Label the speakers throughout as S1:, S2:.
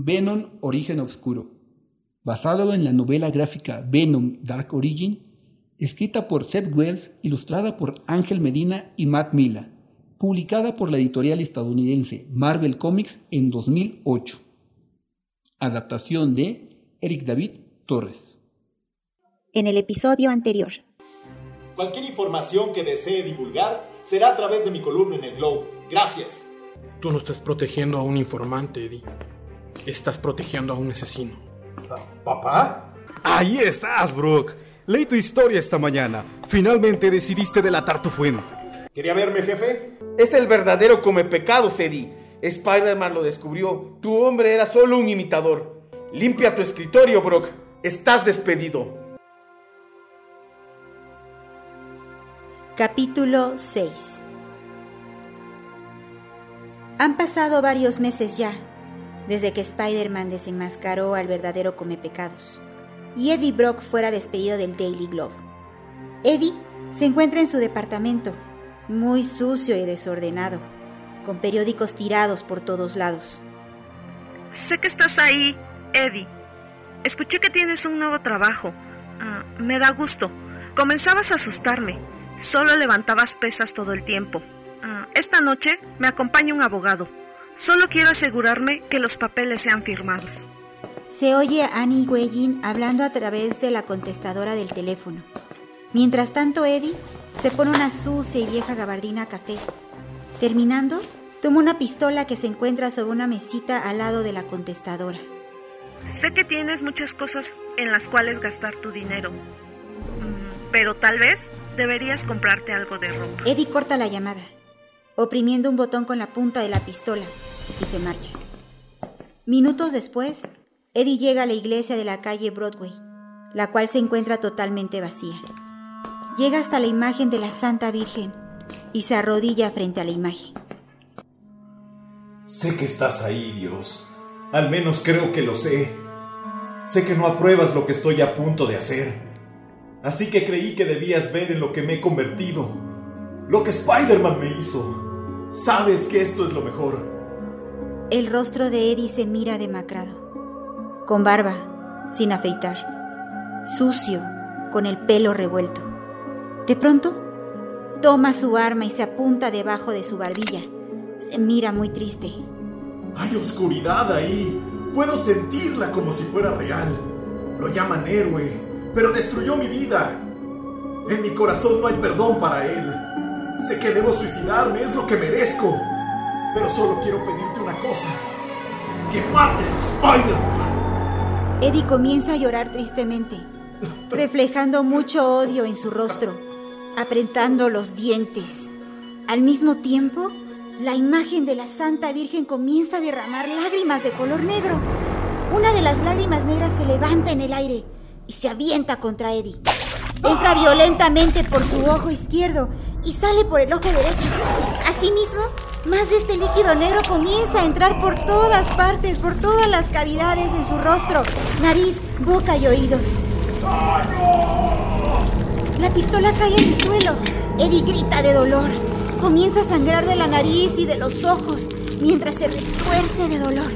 S1: Venom Origen Oscuro, basado en la novela gráfica Venom Dark Origin, escrita por Seth Wells, ilustrada por Ángel Medina y Matt Mila, publicada por la editorial estadounidense Marvel Comics en 2008. Adaptación de Eric David Torres.
S2: En el episodio anterior.
S3: Cualquier información que desee divulgar será a través de mi columna en el Globe. Gracias.
S4: Tú no estás protegiendo a un informante, Eddie. Estás protegiendo a un asesino.
S3: ¿Papá?
S5: Ahí estás, Brooke. Leí tu historia esta mañana. Finalmente decidiste delatar tu fuente.
S3: ¿Quería verme, jefe?
S6: Es el verdadero come pecados, Eddie. Spider-Man lo descubrió. Tu hombre era solo un imitador. Limpia tu escritorio, Brock. Estás despedido.
S2: Capítulo 6 Han pasado varios meses ya desde que Spider-Man desenmascaró al verdadero come pecados y Eddie Brock fuera despedido del Daily Globe. Eddie se encuentra en su departamento, muy sucio y desordenado, con periódicos tirados por todos lados.
S7: Sé que estás ahí, Eddie. Escuché que tienes un nuevo trabajo. Ah, me da gusto. Comenzabas a asustarme. Solo levantabas pesas todo el tiempo. Ah, esta noche me acompaña un abogado. Solo quiero asegurarme que los papeles sean firmados.
S2: Se oye a Annie Weying hablando a través de la contestadora del teléfono. Mientras tanto, Eddie se pone una sucia y vieja gabardina café. Terminando, toma una pistola que se encuentra sobre una mesita al lado de la contestadora.
S7: Sé que tienes muchas cosas en las cuales gastar tu dinero, mm, pero tal vez deberías comprarte algo de ropa.
S2: Eddie corta la llamada, oprimiendo un botón con la punta de la pistola, y se marcha. Minutos después, Eddie llega a la iglesia de la calle Broadway, la cual se encuentra totalmente vacía. Llega hasta la imagen de la Santa Virgen y se arrodilla frente a la imagen.
S3: Sé que estás ahí, Dios. Al menos creo que lo sé. Sé que no apruebas lo que estoy a punto de hacer. Así que creí que debías ver en lo que me he convertido. Lo que Spider-Man me hizo. Sabes que esto es lo mejor.
S2: El rostro de Eddie se mira demacrado, con barba, sin afeitar, sucio, con el pelo revuelto. De pronto, toma su arma y se apunta debajo de su barbilla. Se mira muy triste.
S3: Hay oscuridad ahí. Puedo sentirla como si fuera real. Lo llaman héroe, pero destruyó mi vida. En mi corazón no hay perdón para él. Sé que debo suicidarme, es lo que merezco. Pero solo quiero pedirte una cosa. Que mates a Spider-Man.
S2: Eddie comienza a llorar tristemente, reflejando mucho odio en su rostro, apretando los dientes. Al mismo tiempo, la imagen de la Santa Virgen comienza a derramar lágrimas de color negro. Una de las lágrimas negras se levanta en el aire y se avienta contra Eddie. Entra violentamente por su ojo izquierdo y sale por el ojo derecho. Asimismo, más de este líquido negro comienza a entrar por todas partes, por todas las cavidades en su rostro, nariz, boca y oídos. La pistola cae en el suelo. Eddie grita de dolor. Comienza a sangrar de la nariz y de los ojos mientras se retuerce de dolor.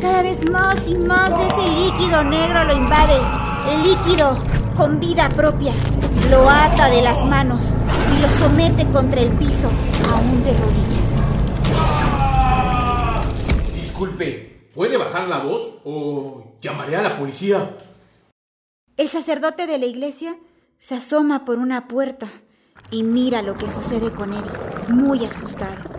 S2: Cada vez más y más de ese líquido negro lo invade. El líquido, con vida propia, lo ata de las manos y lo somete contra el piso, aún de rodillas.
S3: Disculpe, ¿puede bajar la voz o llamaré a la policía?
S2: El sacerdote de la iglesia se asoma por una puerta y mira lo que sucede con Eddie, muy asustado.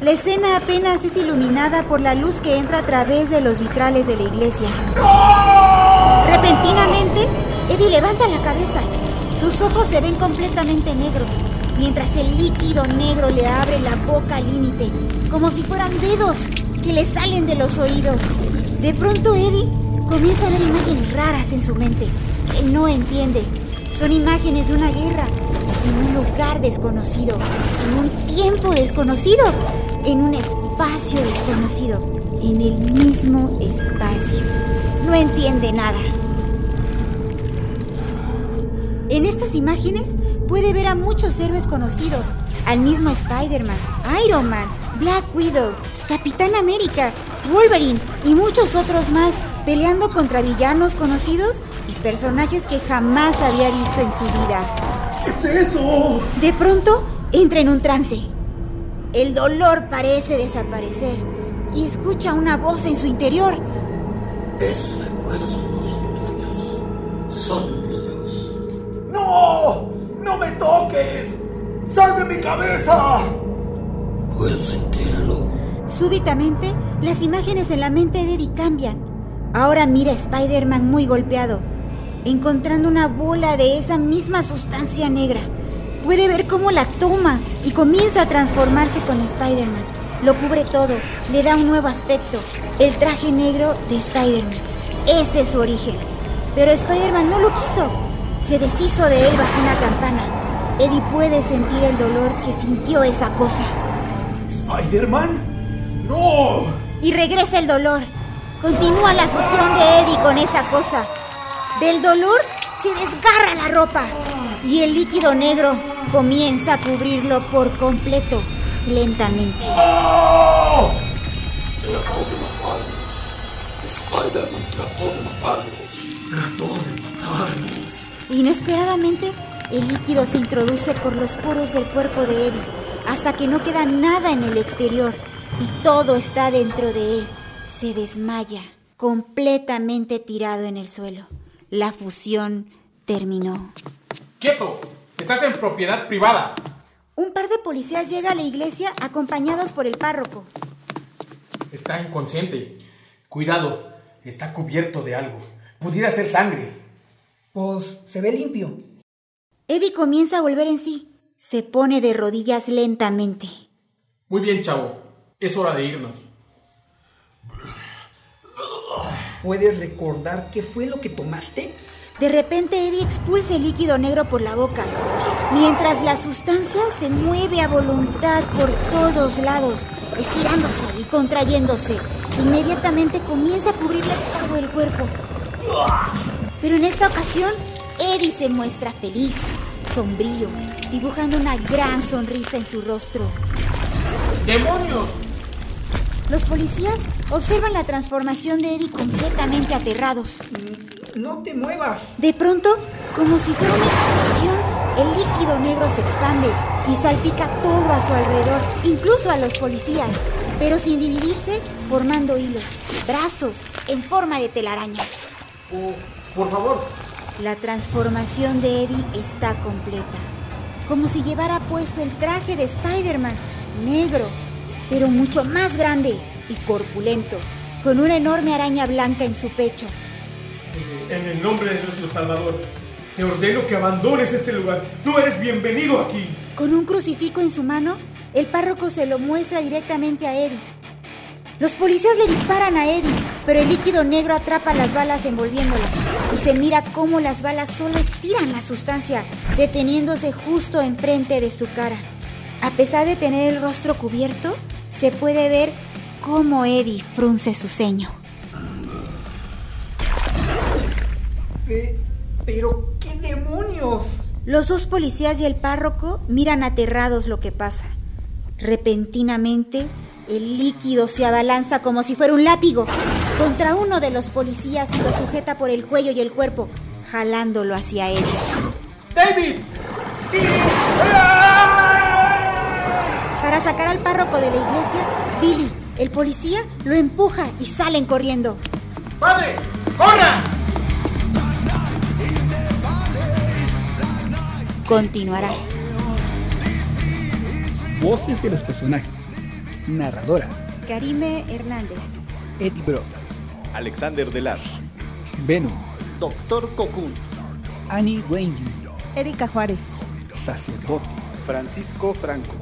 S2: La escena apenas es iluminada por la luz que entra a través de los vitrales de la iglesia. Repentinamente, Eddie levanta la cabeza. Sus ojos se ven completamente negros, mientras el líquido negro le abre la boca al límite, como si fueran dedos que le salen de los oídos. De pronto Eddie comienza a ver imágenes raras en su mente, que no entiende. Son imágenes de una guerra, en un lugar desconocido, en un tiempo desconocido, en un espacio desconocido, en el mismo espacio. No entiende nada. En estas imágenes puede ver a muchos héroes conocidos, al mismo Spider-Man, Iron Man, Black Widow, Capitán América, Wolverine y muchos otros más peleando contra villanos conocidos y personajes que jamás había visto en su vida.
S3: ¿Qué es eso?
S2: De pronto entra en un trance. El dolor parece desaparecer y escucha una voz en su interior.
S8: Esos recuerdos no son tuyos, son.
S3: ¡No! ¡No me toques! ¡Sal de mi cabeza!
S8: Puedo sentirlo.
S2: Súbitamente, las imágenes en la mente de Eddie cambian. Ahora mira a Spider-Man muy golpeado, encontrando una bola de esa misma sustancia negra. Puede ver cómo la toma y comienza a transformarse con Spider-Man. Lo cubre todo, le da un nuevo aspecto, el traje negro de Spider-Man. Ese es su origen. Pero Spider-Man no lo quiso. Se deshizo de él bajo una campana. Eddie puede sentir el dolor que sintió esa cosa.
S3: ¿Spider-Man? ¡No!
S2: Y regresa el dolor. Continúa la fusión de Eddie con esa cosa. Del dolor se desgarra la ropa y el líquido negro comienza a cubrirlo por completo, lentamente.
S3: ¡Oh!
S8: Trató de matarnos. Spider-Man trató de matarnos.
S3: Trató.
S2: Inesperadamente, el líquido se introduce por los poros del cuerpo de Eddie hasta que no queda nada en el exterior y todo está dentro de él. Se desmaya, completamente tirado en el suelo. La fusión terminó.
S4: ¡Quieto! Estás en propiedad privada.
S2: Un par de policías llega a la iglesia acompañados por el párroco.
S4: Está inconsciente.
S6: Cuidado, está cubierto de algo. Pudiera ser sangre.
S1: Pues se ve limpio.
S2: Eddie comienza a volver en sí. Se pone de rodillas lentamente.
S4: Muy bien, chavo. Es hora de irnos.
S1: ¿Puedes recordar qué fue lo que tomaste?
S2: De repente Eddie expulsa el líquido negro por la boca, mientras la sustancia se mueve a voluntad por todos lados, estirándose y contrayéndose. Inmediatamente comienza a cubrirle todo el cuerpo. Pero en esta ocasión, Eddie se muestra feliz, sombrío, dibujando una gran sonrisa en su rostro.
S4: ¡Demonios!
S2: Los policías observan la transformación de Eddie completamente aterrados.
S1: No te muevas.
S2: De pronto, como si fuera una explosión, el líquido negro se expande y salpica todo a su alrededor, incluso a los policías, pero sin dividirse, formando hilos, brazos en forma de telaraña.
S4: Oh, por favor.
S2: La transformación de Eddie está completa, como si llevara puesto el traje de Spider-Man, negro, pero mucho más grande y corpulento, con una enorme araña blanca en su pecho.
S3: En el nombre de nuestro Salvador, te ordeno que abandones este lugar. No eres bienvenido aquí.
S2: Con un crucifijo en su mano, el párroco se lo muestra directamente a Eddie. Los policías le disparan a Eddie, pero el líquido negro atrapa las balas envolviéndolas y se mira cómo las balas solo estiran la sustancia, deteniéndose justo enfrente de su cara. A pesar de tener el rostro cubierto, se puede ver cómo Eddie frunce su ceño.
S1: Pe- pero, ¿qué demonios?
S2: Los dos policías y el párroco miran aterrados lo que pasa. Repentinamente, el líquido se abalanza como si fuera un látigo contra uno de los policías y lo sujeta por el cuello y el cuerpo, jalándolo hacia él.
S4: ¡David!
S2: Para sacar al párroco de la iglesia, Billy, el policía, lo empuja y salen corriendo.
S4: ¡Padre! ¡Corra!
S2: Continuará.
S1: Voces de los personajes. Narradora.
S2: Karime Hernández.
S1: Eddie Brock.
S5: Alexander Delar.
S1: Venom.
S8: Doctor Cocoon.
S1: Annie Wayne.
S9: Erika Juárez.
S1: Sacerdote.
S5: Francisco Franco.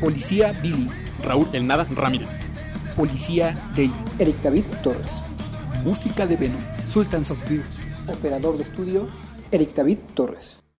S1: Policía Billy.
S4: Raúl El Nada Ramírez.
S1: Policía David.
S10: Eric David Torres.
S1: Música de Venom. Sultans of Beer.
S10: Operador de estudio, Eric David Torres.